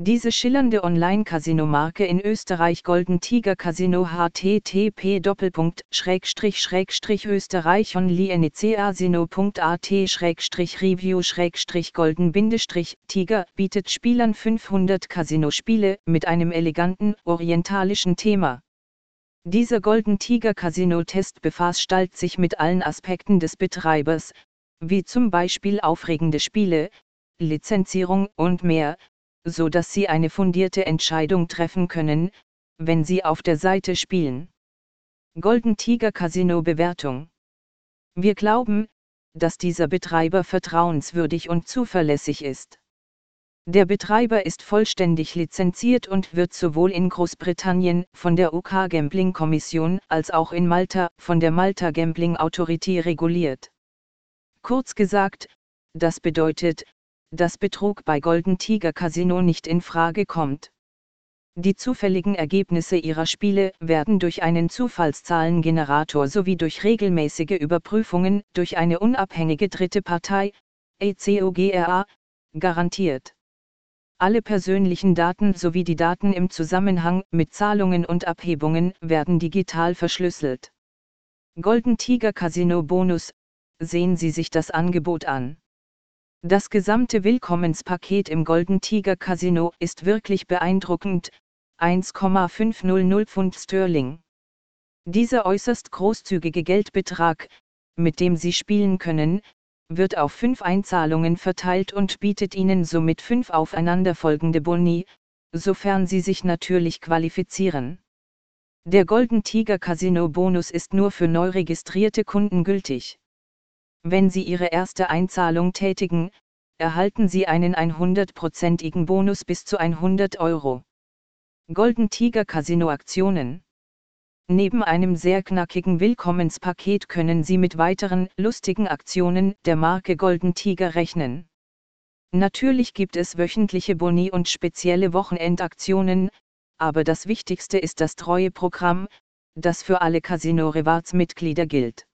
Diese schillernde Online-Casino-Marke in Österreich Golden Tiger Casino http österreich onlinecasino.at review golden tiger bietet Spielern 500 Casino-Spiele mit einem eleganten, orientalischen Thema. Dieser Golden Tiger Casino Test befasst sich mit allen Aspekten des Betreibers, wie zum Beispiel aufregende Spiele, Lizenzierung und mehr, so dass Sie eine fundierte Entscheidung treffen können, wenn Sie auf der Seite spielen. Golden Tiger Casino Bewertung Wir glauben, dass dieser Betreiber vertrauenswürdig und zuverlässig ist. Der Betreiber ist vollständig lizenziert und wird sowohl in Großbritannien von der UK Gambling Kommission als auch in Malta von der Malta Gambling Authority reguliert. Kurz gesagt, das bedeutet, dass Betrug bei Golden Tiger Casino nicht in Frage kommt. Die zufälligen Ergebnisse ihrer Spiele werden durch einen Zufallszahlengenerator sowie durch regelmäßige Überprüfungen durch eine unabhängige dritte Partei, ECOGRA, garantiert. Alle persönlichen Daten sowie die Daten im Zusammenhang mit Zahlungen und Abhebungen werden digital verschlüsselt. Golden Tiger Casino Bonus, sehen Sie sich das Angebot an. Das gesamte Willkommenspaket im Golden Tiger Casino ist wirklich beeindruckend, 1,500 Pfund Sterling. Dieser äußerst großzügige Geldbetrag, mit dem Sie spielen können, wird auf fünf Einzahlungen verteilt und bietet Ihnen somit fünf aufeinanderfolgende Boni, sofern Sie sich natürlich qualifizieren. Der Golden Tiger Casino Bonus ist nur für neu registrierte Kunden gültig. Wenn Sie Ihre erste Einzahlung tätigen, erhalten Sie einen 100%igen Bonus bis zu 100 Euro. Golden Tiger Casino Aktionen Neben einem sehr knackigen Willkommenspaket können Sie mit weiteren lustigen Aktionen der Marke Golden Tiger rechnen. Natürlich gibt es wöchentliche Boni und spezielle Wochenendaktionen, aber das Wichtigste ist das Treueprogramm, das für alle Casino Rewards Mitglieder gilt.